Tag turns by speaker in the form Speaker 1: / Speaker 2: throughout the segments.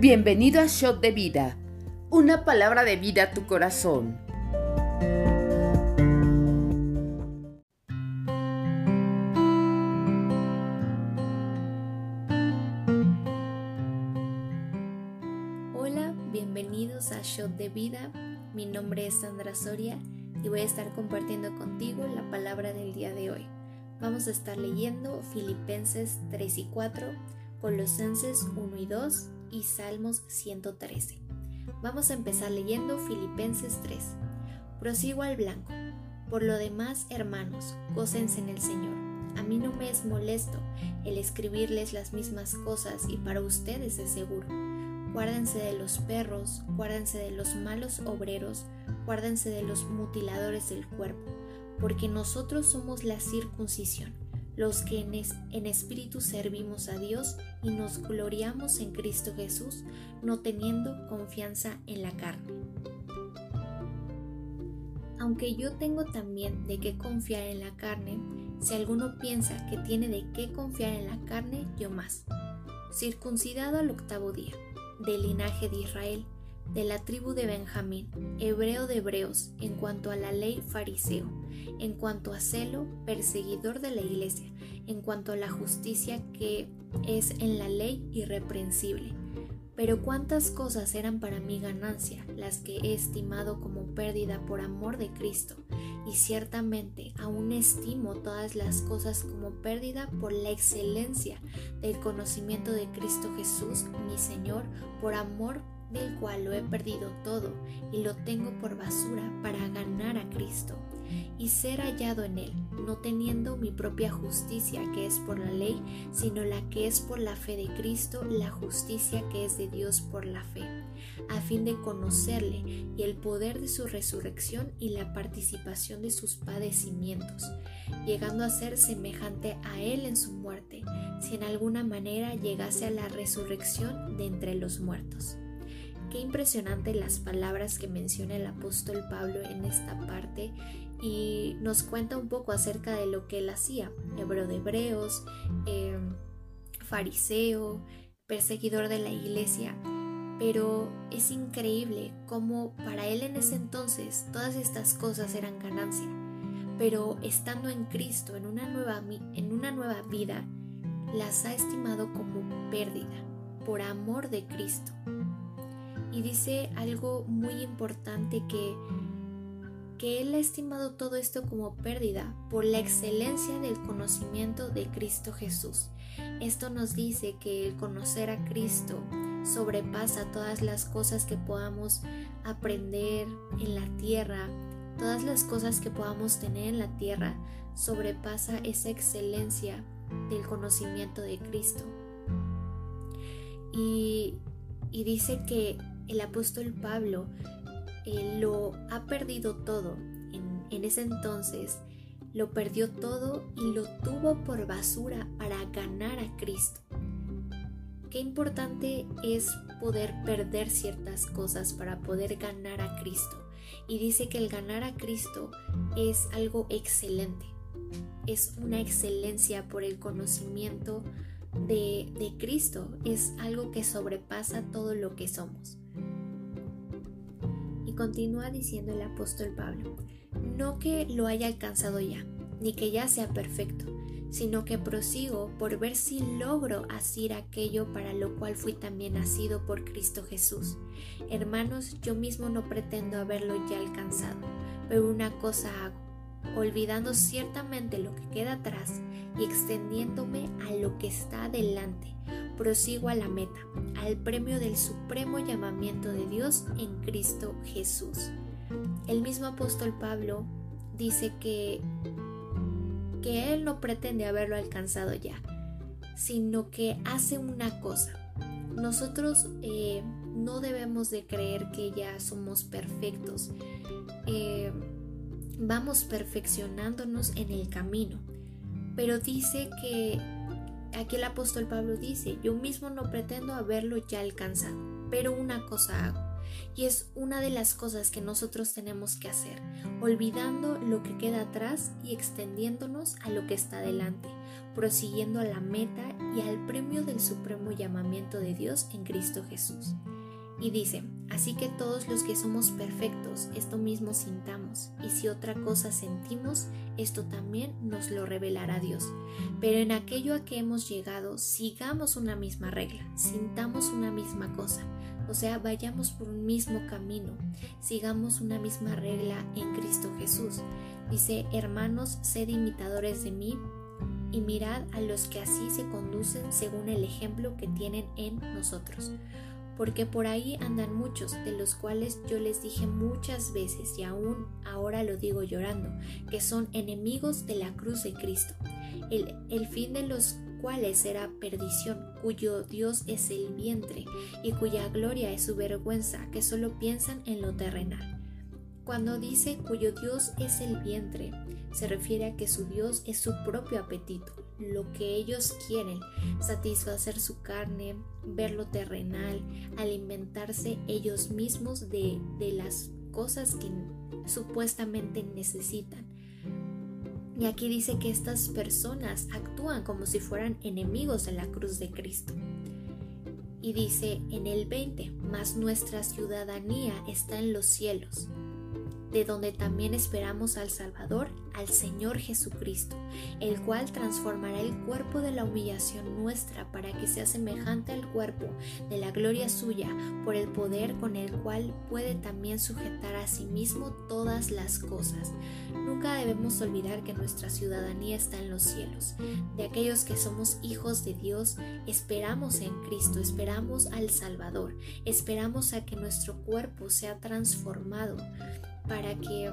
Speaker 1: Bienvenido a Shot de Vida, una palabra de vida a tu corazón.
Speaker 2: Hola, bienvenidos a Shot de Vida. Mi nombre es Sandra Soria y voy a estar compartiendo contigo la palabra del día de hoy. Vamos a estar leyendo Filipenses 3 y 4, Colosenses 1 y 2 y Salmos 113. Vamos a empezar leyendo Filipenses 3. Prosigo al blanco. Por lo demás, hermanos, gócense en el Señor. A mí no me es molesto el escribirles las mismas cosas y para ustedes es seguro. Guárdense de los perros, guárdense de los malos obreros, guárdense de los mutiladores del cuerpo, porque nosotros somos la circuncisión los que en, espíritu servimos a Dios y nos gloriamos en Cristo Jesús, no teniendo confianza en la carne. Aunque yo tengo también de qué confiar en la carne, si alguno piensa que tiene de qué confiar en la carne, yo más. Circuncidado al octavo día, del linaje de Israel, de la tribu de Benjamín, hebreo de hebreos, en cuanto a la ley fariseo, en cuanto a celo, perseguidor de la iglesia, en cuanto a la justicia que es en la ley irreprensible. Pero cuántas cosas eran para mí ganancia, las que he estimado como pérdida por amor de Cristo, y ciertamente aún estimo todas las cosas como pérdida por la excelencia del conocimiento de Cristo Jesús, mi Señor, por amor del cual lo he perdido todo y lo tengo por basura para ganar a Cristo y ser hallado en él, no teniendo mi propia justicia que es por la ley, sino la que es por la fe de Cristo, la justicia que es de Dios por la fe, a fin de conocerle y el poder de su resurrección y la participación de sus padecimientos, llegando a ser semejante a él en su muerte, si en alguna manera llegase a la resurrección de entre los muertos. Qué impresionante las palabras que menciona el apóstol Pablo en esta parte y nos cuenta un poco acerca de lo que él hacía, hebreo de hebreos, em, fariseo, perseguidor de la iglesia. Pero es increíble cómo para él en ese entonces todas estas cosas eran ganancia. Pero estando en Cristo, en una nueva, en una nueva vida, las ha estimado como pérdida por amor de Cristo y dice algo muy importante que que él ha estimado todo esto como pérdida por la excelencia del conocimiento de Cristo Jesús. Esto nos dice que el conocer a Cristo sobrepasa todas las cosas que podamos aprender en la tierra, todas las cosas que podamos tener en la tierra, sobrepasa esa excelencia del conocimiento de Cristo. Y, y dice que el apóstol Pablo eh, lo ha perdido todo. En, ese entonces lo perdió todo y lo tuvo por basura para ganar a Cristo. Qué importante es poder perder ciertas cosas para poder ganar a Cristo. Y dice que el ganar a Cristo es algo excelente. Es una excelencia por el conocimiento de, de Cristo. Es algo que sobrepasa todo lo que somos. Continúa diciendo el apóstol Pablo, no que lo haya alcanzado ya, ni que ya sea perfecto, sino que prosigo por ver si logro asir aquello para lo cual fui también nacido por Cristo Jesús. Hermanos, yo mismo no pretendo haberlo ya alcanzado, pero una cosa hago, olvidando ciertamente lo que queda atrás y extendiéndome a lo que está adelante prosigo a la meta, al premio del supremo llamamiento de Dios en Cristo Jesús. El mismo apóstol Pablo dice que, que él no pretende haberlo alcanzado ya, sino que hace una cosa. Nosotros eh, no debemos de creer que ya somos perfectos. Eh, vamos perfeccionándonos en el camino. Pero dice que aquí el apóstol Pablo dice, yo mismo no pretendo haberlo ya alcanzado, pero una cosa hago. Y es una de las cosas que nosotros tenemos que hacer, olvidando lo que queda atrás y extendiéndonos a lo que está delante, prosiguiendo a la meta y al premio del supremo llamamiento de Dios en Cristo Jesús. Y dice, así que todos los que somos perfectos, esto mismo sintamos, y si otra cosa sentimos, esto también nos lo revelará Dios. Pero en aquello a que hemos llegado, sigamos una misma regla, sintamos una misma cosa, o sea, vayamos por un mismo camino, sigamos una misma regla en Cristo Jesús. Dice, hermanos, sed imitadores de mí y mirad a los que así se conducen según el ejemplo que tienen en nosotros porque por ahí andan muchos, de los cuales yo les dije muchas veces y aún ahora lo digo llorando, que son enemigos de la cruz de Cristo, el, fin de los cuales será perdición, cuyo Dios es el vientre y cuya gloria es su vergüenza, que solo piensan en lo terrenal. Cuando dice cuyo Dios es el vientre, se refiere a que su Dios es su propio apetito, lo que ellos quieren, satisfacer su carne, ver lo terrenal, alimentarse ellos mismos de, de las cosas que supuestamente necesitan. Y aquí dice que estas personas actúan como si fueran enemigos de la cruz de Cristo. Y dice en el 20, mas nuestra ciudadanía está en los cielos de donde también esperamos al Salvador, al Señor Jesucristo, el cual transformará el cuerpo de la humillación nuestra para que sea semejante al cuerpo de la gloria suya, por el poder con el cual puede también sujetar a sí mismo todas las cosas. Nunca debemos olvidar que nuestra ciudadanía está en los cielos. De aquellos que somos hijos de Dios, esperamos en Cristo, esperamos al Salvador, esperamos a que nuestro cuerpo sea transformado para que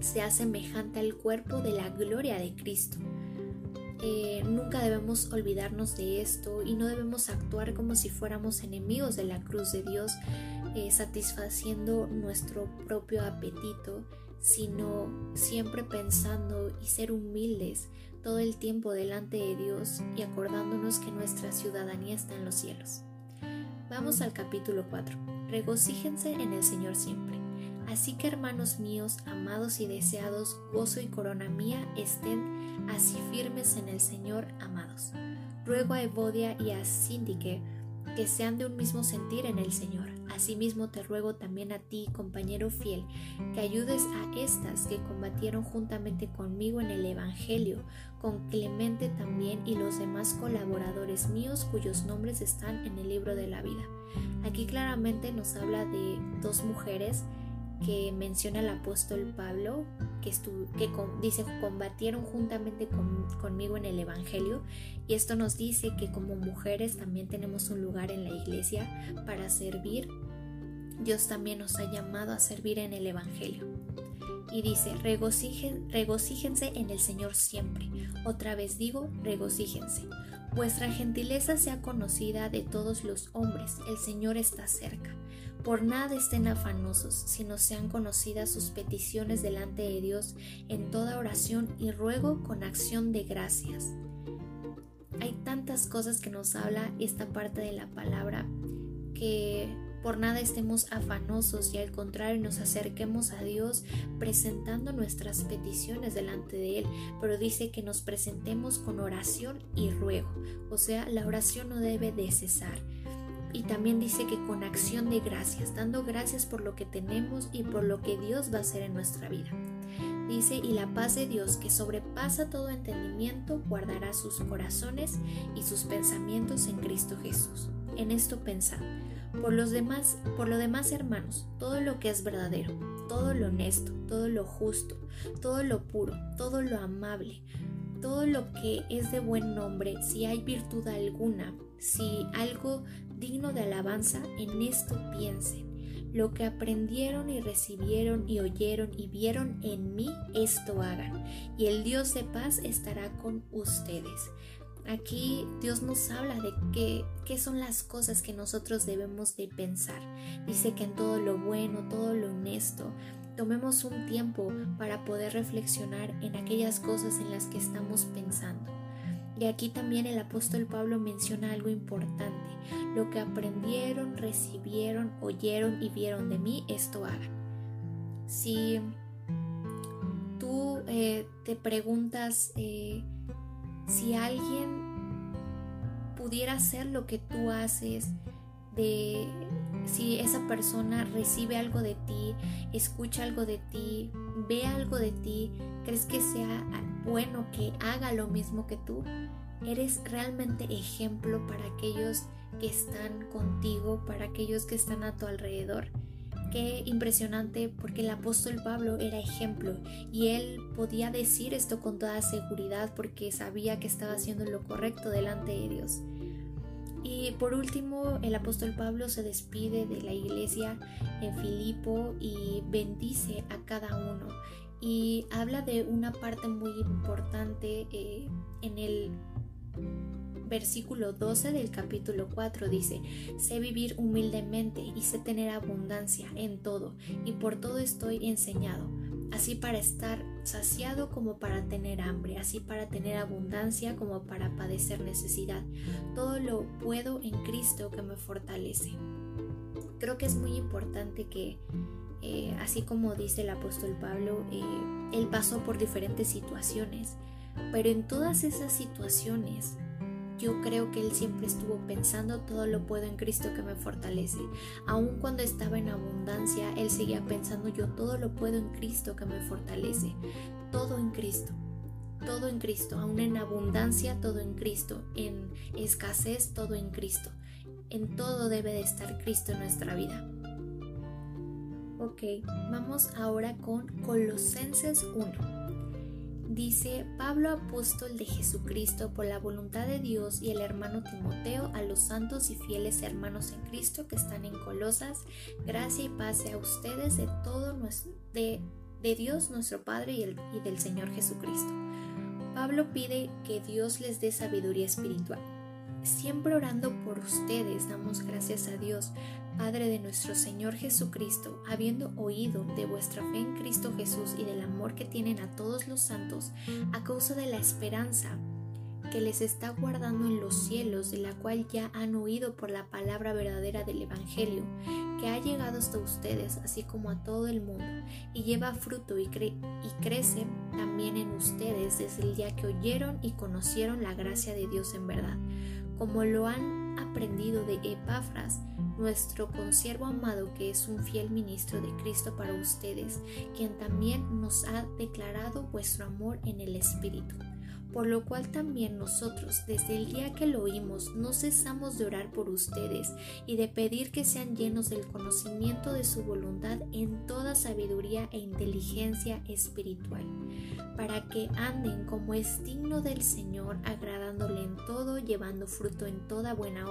Speaker 2: sea semejante al cuerpo de la gloria de Cristo. Eh, nunca debemos olvidarnos de esto y no debemos actuar como si fuéramos enemigos de la cruz de Dios, eh, satisfaciendo nuestro propio apetito, sino siempre pensando y ser humildes todo el tiempo delante de Dios y acordándonos que nuestra ciudadanía está en los cielos. Vamos al capítulo 4. Regocíjense en el Señor siempre. Así que hermanos míos, amados y deseados, gozo y corona mía, estén así firmes en el Señor, amados. Ruego a Evodia y a Síndique que sean de un mismo sentir en el Señor. Asimismo te ruego también a ti, compañero fiel, que ayudes a estas que combatieron juntamente conmigo en el Evangelio, con Clemente también y los demás colaboradores míos cuyos nombres están en el libro de la vida. Aquí claramente nos habla de dos mujeres que menciona el apóstol Pablo, que, que dice, combatieron juntamente conmigo en el Evangelio, y esto nos dice que como mujeres también tenemos un lugar en la iglesia para servir. Dios también nos ha llamado a servir en el Evangelio. Y dice, regocíjense en el Señor siempre. Otra vez digo, regocíjense. Vuestra gentileza sea conocida de todos los hombres, el Señor está cerca. Por nada estén afanosos, sino sean conocidas sus peticiones delante de Dios en toda oración y ruego con acción de gracias. Hay tantas cosas que nos habla esta parte de la palabra que por nada estemos afanosos y al contrario nos acerquemos a Dios presentando nuestras peticiones delante de Él, pero dice que nos presentemos con oración y ruego, o sea, la oración no debe de cesar y también dice que con acción de gracias, dando gracias por lo que tenemos y por lo que Dios va a hacer en nuestra vida. Dice, y la paz de Dios que sobrepasa todo entendimiento guardará sus corazones y sus pensamientos en Cristo Jesús. En esto pensad. Por los demás, por lo demás, hermanos, todo lo que es verdadero, todo lo honesto, todo lo justo, todo lo puro, todo lo amable, todo lo que es de buen nombre, si hay virtud alguna, si algo digno de alabanza, en esto piensen. Lo que aprendieron y recibieron y oyeron y vieron en mí, esto hagan. Y el Dios de paz estará con ustedes. Aquí Dios nos habla de qué, qué, son las cosas que nosotros debemos de pensar. Dice que en todo lo bueno, todo lo honesto, tomemos un tiempo para poder reflexionar en aquellas cosas en las que estamos pensando. Y aquí también el apóstol Pablo menciona algo importante. Lo que aprendieron, recibieron, oyeron y vieron de mí, esto hagan. Si tú eh, te preguntas eh, si alguien pudiera ser lo que tú haces, de si esa persona recibe algo de ti, escucha algo de ti, ve algo de ti, crees que sea bueno que haga lo mismo que tú, eres realmente ejemplo para aquellos que están contigo, para aquellos que están a tu alrededor. Qué impresionante porque el apóstol Pablo era ejemplo y él podía decir esto con toda seguridad porque sabía que estaba haciendo lo correcto delante de Dios. Y por último, el apóstol Pablo se despide de la iglesia en Filipo y bendice a cada uno. Y habla de una parte muy importante eh, en el versículo 12 del capítulo 4 dice, sé vivir humildemente y sé tener abundancia en todo, y por todo estoy enseñado, así para estar saciado como para tener hambre, así para tener abundancia como para padecer necesidad. Todo lo puedo en Cristo que me fortalece. Creo que es muy importante que, eh, así como dice el apóstol Pablo, eh, él pasó por diferentes situaciones, pero en todas esas situaciones yo creo que él siempre estuvo pensando todo lo puedo en Cristo que me fortalece. Aun cuando estaba en abundancia, él seguía pensando yo todo lo puedo en Cristo que me fortalece. Todo en Cristo. Todo en Cristo. Aún en abundancia, todo en Cristo. En escasez, todo en Cristo. En todo debe de estar Cristo en nuestra vida. Ok, vamos ahora con Colosenses 1. Dice Pablo apóstol de Jesucristo por la voluntad de Dios y el hermano Timoteo a los santos y fieles hermanos en Cristo que están en Colosas, gracia y paz a ustedes de todo nuestro, de, Dios nuestro Padre y, y del Señor Jesucristo. Pablo pide que Dios les dé sabiduría espiritual. Siempre orando por ustedes damos gracias a Dios Padre de nuestro Señor Jesucristo, habiendo oído de vuestra fe en Cristo Jesús y del amor que tienen a todos los santos, a causa de la esperanza que les está guardando en los cielos, de la cual ya han oído por la palabra verdadera del Evangelio, que ha llegado hasta ustedes, así como a todo el mundo, y lleva fruto y, y crece también en ustedes desde el día que oyeron y conocieron la gracia de Dios en verdad, como lo han de Epafras, nuestro consiervo amado que es un fiel ministro de Cristo para ustedes, quien también nos ha declarado vuestro amor en el Espíritu. Por lo cual también nosotros, desde el día que lo oímos, no cesamos de orar por ustedes y de pedir que sean llenos del conocimiento de su voluntad en toda sabiduría e inteligencia espiritual, para que anden como es digno del Señor, agradándole en todo, llevando fruto en toda buena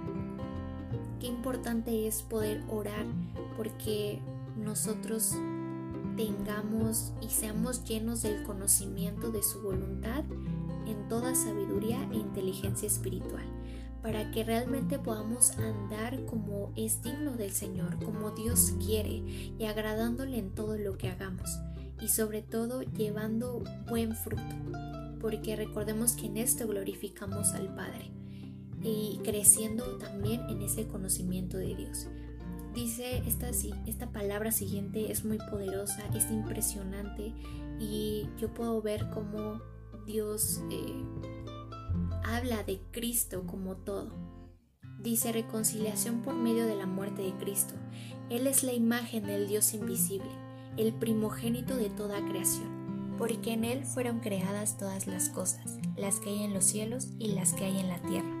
Speaker 2: Qué importante es poder orar porque nosotros tengamos y seamos llenos del conocimiento de su voluntad en toda sabiduría e inteligencia espiritual, para que realmente podamos andar como es digno del Señor, como Dios quiere y agradándole en todo lo que hagamos y sobre todo llevando buen fruto, porque recordemos que en esto glorificamos al Padre y creciendo también en ese conocimiento de Dios. Dice esta, esta palabra siguiente es muy poderosa, es impresionante y yo puedo ver cómo Dios eh, habla de Cristo como todo. Dice reconciliación por medio de la muerte de Cristo. Él es la imagen del Dios invisible, el primogénito de toda creación, porque en Él fueron creadas todas las cosas, las que hay en los cielos y las que hay en la tierra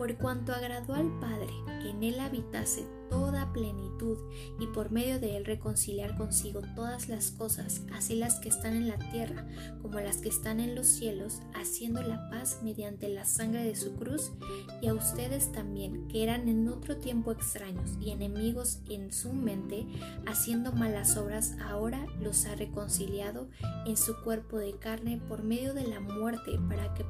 Speaker 2: por cuanto agradó al Padre que en él habitase toda plenitud y por medio de él reconciliar consigo todas las cosas, así las que están en la tierra como las que están en los cielos, haciendo la paz mediante la sangre de su cruz, y a ustedes también, que eran en otro tiempo extraños y enemigos en su mente, haciendo malas obras, ahora los ha reconciliado en su cuerpo de carne por medio de la muerte para que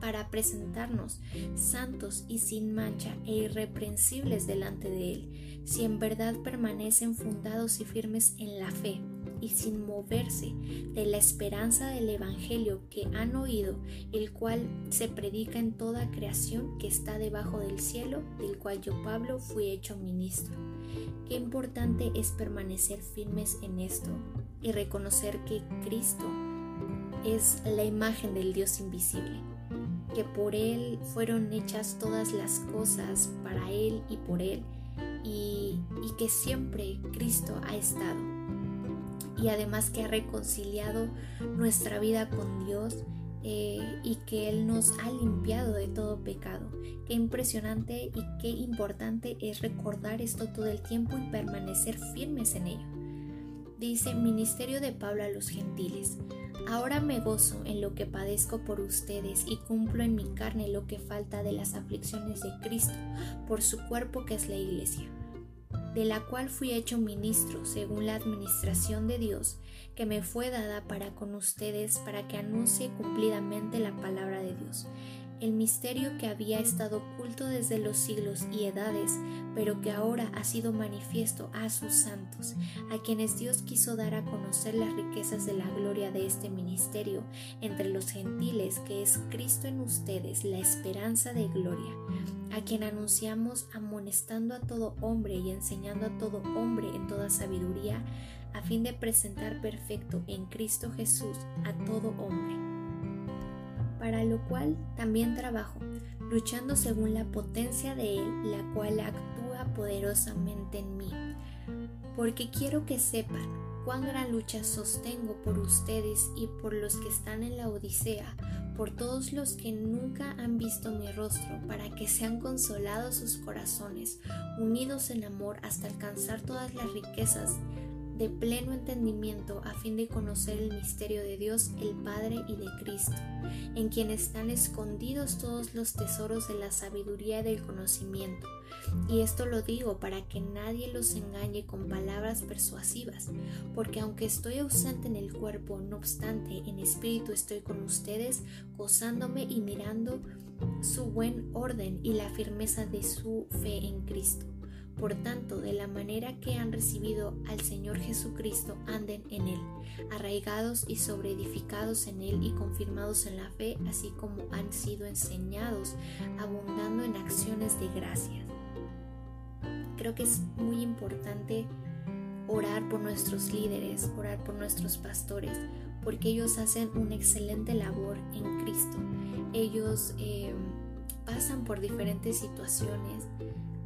Speaker 2: para presentarnos santos y sin mancha e irreprensibles delante de Él, si en verdad permanecen fundados y firmes en la fe y sin moverse de la esperanza del Evangelio que han oído, el cual se predica en toda creación que está debajo del cielo, del cual yo Pablo fui hecho ministro. Qué importante es permanecer firmes en esto y reconocer que Cristo es la imagen del Dios invisible que por Él fueron hechas todas las cosas, para Él y por Él, y, que siempre Cristo ha estado. Y además que ha reconciliado nuestra vida con Dios eh, y que Él nos ha limpiado de todo pecado. Qué impresionante y qué importante es recordar esto todo el tiempo y permanecer firmes en ello. Dice Ministerio de Pablo a los gentiles. Ahora me gozo en lo que padezco por ustedes y cumplo en mi carne lo que falta de las aflicciones de Cristo por su cuerpo que es la iglesia, de la cual fui hecho ministro según la administración de Dios que me fue dada para con ustedes para que anuncie cumplidamente la palabra de Dios el misterio que había estado oculto desde los siglos y edades, pero que ahora ha sido manifiesto a sus santos, a quienes Dios quiso dar a conocer las riquezas de la gloria de este ministerio entre los gentiles, que es Cristo en ustedes, la esperanza de gloria, a quien anunciamos amonestando a todo hombre y enseñando a todo hombre en toda sabiduría, a fin de presentar perfecto en Cristo Jesús a todo hombre para lo cual también trabajo, luchando según la potencia de Él, la cual actúa poderosamente en mí. Porque quiero que sepan cuán gran lucha sostengo por ustedes y por los que están en la Odisea, por todos los que nunca han visto mi rostro, para que sean consolados sus corazones, unidos en amor hasta alcanzar todas las riquezas de pleno entendimiento a fin de conocer el misterio de Dios el Padre y de Cristo, en quien están escondidos todos los tesoros de la sabiduría y del conocimiento. Y esto lo digo para que nadie los engañe con palabras persuasivas, porque aunque estoy ausente en el cuerpo, no obstante en espíritu estoy con ustedes, gozándome y mirando su buen orden y la firmeza de su fe en Cristo. Por tanto, de la manera que han recibido al Señor Jesucristo, anden en Él, arraigados y sobreedificados en Él y confirmados en la fe, así como han sido enseñados, abundando en acciones de gracias. Creo que es muy importante orar por nuestros líderes, orar por nuestros pastores, porque ellos hacen una excelente labor en Cristo. Ellos eh, pasan por diferentes situaciones,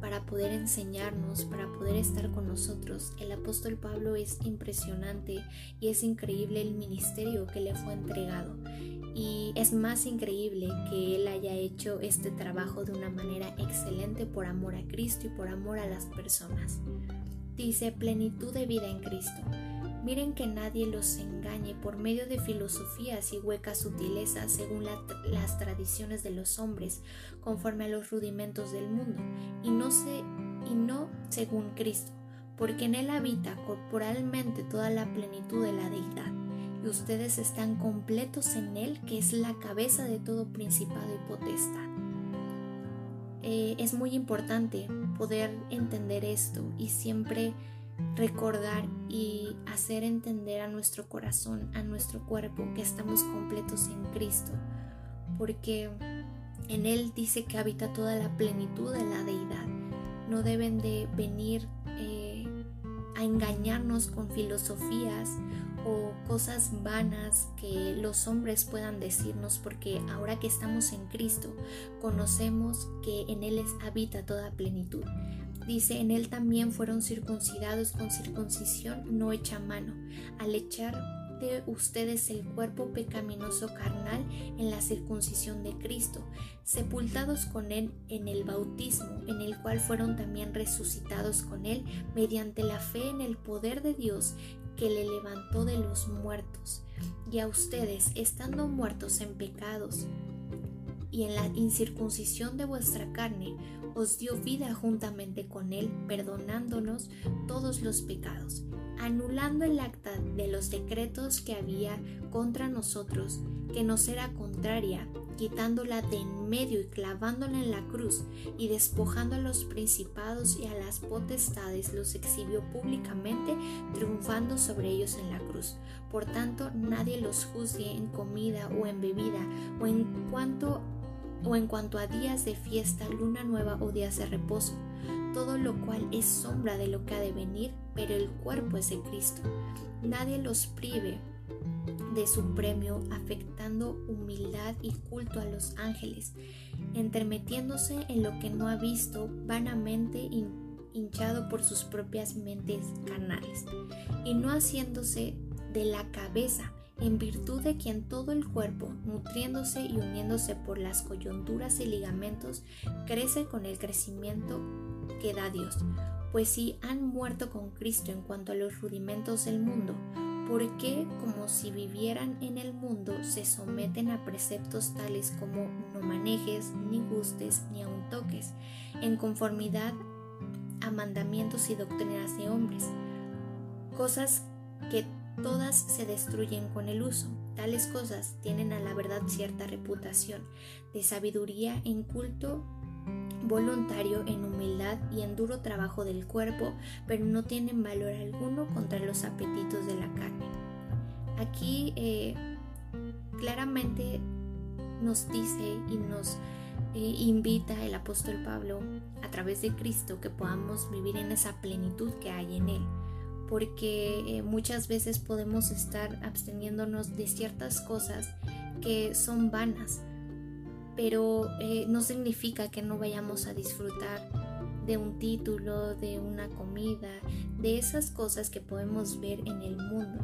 Speaker 2: para poder enseñarnos, para poder estar con nosotros. El apóstol Pablo es impresionante y es increíble el ministerio que le fue entregado. Y es más increíble que él haya hecho este trabajo de una manera excelente por amor a Cristo y por amor a las personas. Dice plenitud de vida en Cristo. Miren que nadie los engañe por medio de filosofías y huecas sutilezas según las tradiciones de los hombres, conforme a los rudimentos del mundo, y no, y no según Cristo, porque en Él habita corporalmente toda la plenitud de la deidad, y ustedes están completos en Él, que es la cabeza de todo principado y potestad. Eh, es muy importante poder entender esto y siempre recordar y hacer entender a nuestro corazón, a nuestro cuerpo, que estamos completos en Cristo, porque en Él dice que habita toda la plenitud de la deidad. No deben de venir eh, a engañarnos con filosofías o cosas vanas que los hombres puedan decirnos porque ahora que estamos en Cristo conocemos que en Él habita toda plenitud. Dice, en él también fueron circuncidados con circuncisión no hecha mano, al echar de ustedes el cuerpo pecaminoso carnal en la circuncisión de Cristo, sepultados con Él en el bautismo, en el cual fueron también resucitados con Él mediante la fe en el poder de Dios que le levantó de los muertos. Y a ustedes, estando muertos en pecados, y en la incircuncisión de vuestra carne os dio vida juntamente con Él, perdonándonos todos los pecados, anulando el acta de los decretos que había contra nosotros, que nos era contraria, quitándola de en medio y clavándola en la cruz, y despojando a los principados y a las potestades, los exhibió públicamente, triunfando sobre ellos en la cruz. Por tanto, nadie los juzgue en comida o en bebida, o en cuanto o en cuanto a días de fiesta, luna nueva o días de reposo, todo lo cual es sombra de lo que ha de venir, pero el cuerpo es de Cristo. Nadie los prive de su premio, afectando humildad y culto a los ángeles, entremetiéndose en lo que no ha visto, vanamente hinchado por sus propias mentes carnales, y no haciéndose de la cabeza, en virtud de quien todo el cuerpo, nutriéndose y uniéndose por las coyunturas y ligamentos, crece con el crecimiento que da Dios. Pues si han muerto con Cristo en cuanto a los rudimentos del mundo, ¿por qué, como si vivieran en el mundo, se someten a preceptos tales como no manejes, ni gustes, ni aun toques, en conformidad a mandamientos y doctrinas de hombres? Cosas que todas se destruyen con el uso. Tales cosas tienen a la verdad cierta reputación de sabiduría en culto voluntario, en humildad y en duro trabajo del cuerpo, pero no tienen valor alguno contra los apetitos de la carne. Aquí eh, claramente nos dice y nos eh, invita el apóstol Pablo a través de Cristo que podamos vivir en esa plenitud que hay en Él porque eh, muchas veces podemos estar absteniéndonos de ciertas cosas que son vanas, pero eh, no significa que no vayamos a disfrutar de un título, de una comida, de esas cosas que podemos ver en el mundo.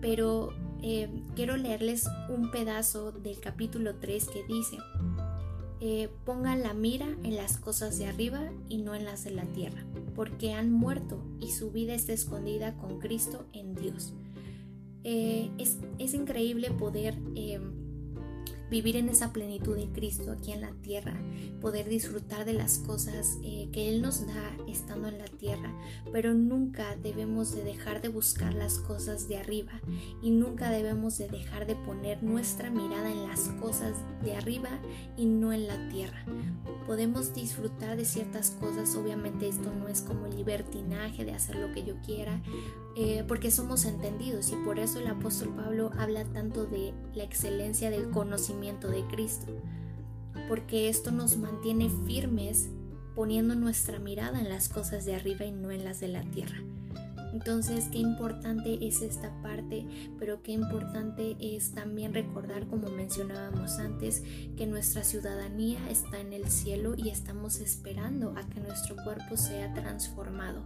Speaker 2: Pero eh, quiero leerles un pedazo del capítulo 3 que dice, pongan la mira en las cosas de arriba y no en las de la tierra porque han muerto y su vida está escondida con Cristo en Dios. Eh, es, increíble poder eh, vivir en esa plenitud de Cristo aquí en la tierra, poder disfrutar de las cosas eh, que Él nos da estando en la tierra, pero nunca debemos de dejar de buscar las cosas de arriba y nunca debemos de dejar de poner nuestra mirada en las cosas de arriba y no en la tierra. Podemos disfrutar de ciertas cosas, obviamente esto no es como libertinaje de hacer lo que yo quiera, eh, porque somos entendidos y por eso el apóstol Pablo habla tanto de la excelencia del conocimiento de Cristo, porque esto nos mantiene firmes poniendo nuestra mirada en las cosas de arriba y no en las de la tierra. Entonces, qué importante es esta parte, pero qué importante es también recordar, como mencionábamos antes, que nuestra ciudadanía está en el cielo y estamos esperando a que nuestro cuerpo sea transformado.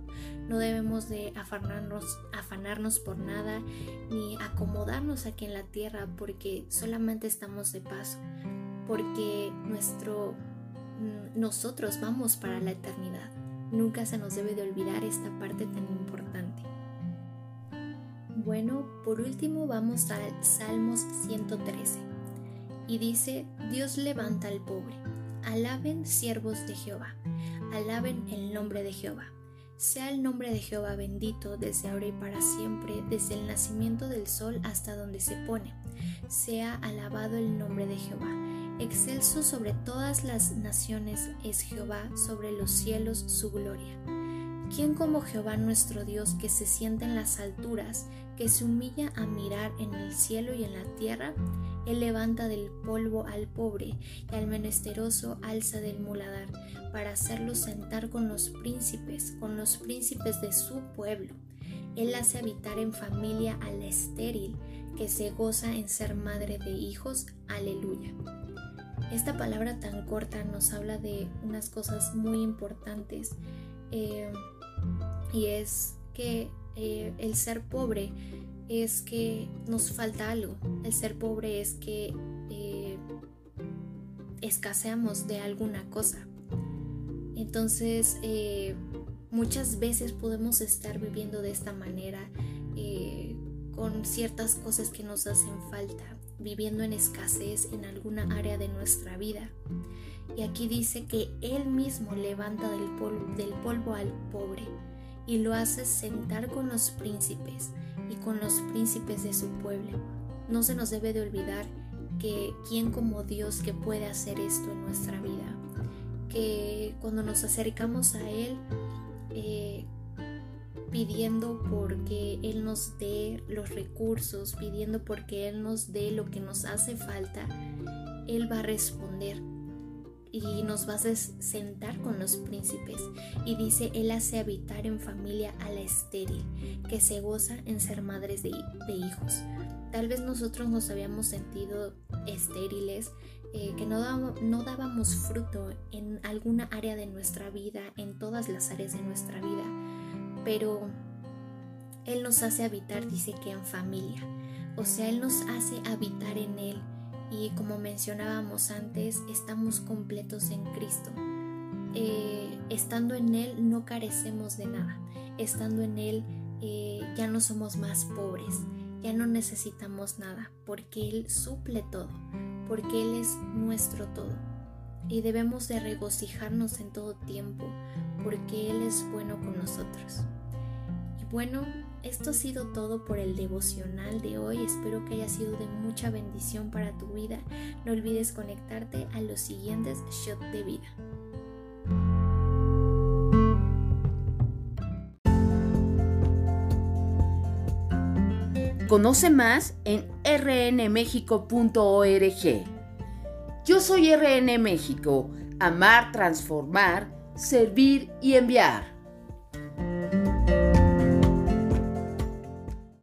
Speaker 2: No debemos de afanarnos, afanarnos por nada ni acomodarnos aquí en la tierra porque solamente estamos de paso, porque nuestro mm, nosotros vamos para la eternidad. Nunca se nos debe de olvidar esta parte tan importante. Bueno, por último vamos al Salmos 113. Y dice, Dios levanta al pobre. Alaben siervos de Jehová. Alaben el nombre de Jehová. Sea el nombre de Jehová bendito desde ahora y para siempre, desde el nacimiento del sol hasta donde se pone. Sea alabado el nombre de Jehová Excelso sobre todas las naciones es Jehová, sobre los cielos su gloria. ¿Quién como Jehová nuestro Dios que se sienta en las alturas, que se humilla a mirar en el cielo y en la tierra? Él levanta del polvo al pobre y al menesteroso alza del muladar, para hacerlo sentar con los príncipes, con los príncipes de su pueblo. Él hace habitar en familia a la estéril, que se goza en ser madre de hijos. Aleluya. Esta palabra tan corta nos habla de unas cosas muy importantes eh, y es que eh, el ser pobre es que nos falta algo. El ser pobre es que eh, escaseamos de alguna cosa. Entonces, eh, muchas veces podemos estar viviendo de esta manera con ciertas cosas que nos hacen falta, viviendo en escasez en alguna área de nuestra vida. Y aquí dice que Él mismo levanta del polvo, del polvo al pobre y lo hace sentar con los príncipes y con los príncipes de su pueblo. No se nos debe de olvidar que quién como Dios que puede hacer esto en nuestra vida, que cuando nos acercamos a Él, eh, pidiendo porque Él nos dé los recursos, pidiendo porque Él nos dé lo que nos hace falta, Él va a responder y nos va a sentar con los príncipes. Y dice, Él hace habitar en familia a la estéril, que se goza en ser madres de, hijos. Tal vez nosotros nos habíamos sentido estériles, eh, que no, no dábamos fruto en alguna área de nuestra vida, en todas las áreas de nuestra vida pero Él nos hace habitar, dice que en familia, o sea, Él nos hace habitar en Él y como mencionábamos antes, estamos completos en Cristo. Eh, estando en Él no carecemos de nada, estando en Él eh, ya no somos más pobres, ya no necesitamos nada, porque Él suple todo, porque Él es nuestro todo. Y debemos de regocijarnos en todo tiempo, porque Él es bueno con nosotros. Y bueno, esto ha sido todo por el devocional de hoy. Espero que haya sido de mucha bendición para tu vida. No olvides conectarte a los siguientes shots de vida.
Speaker 1: Conoce más en rnmexico.org. Yo soy RN México. Amar, transformar servir y enviar.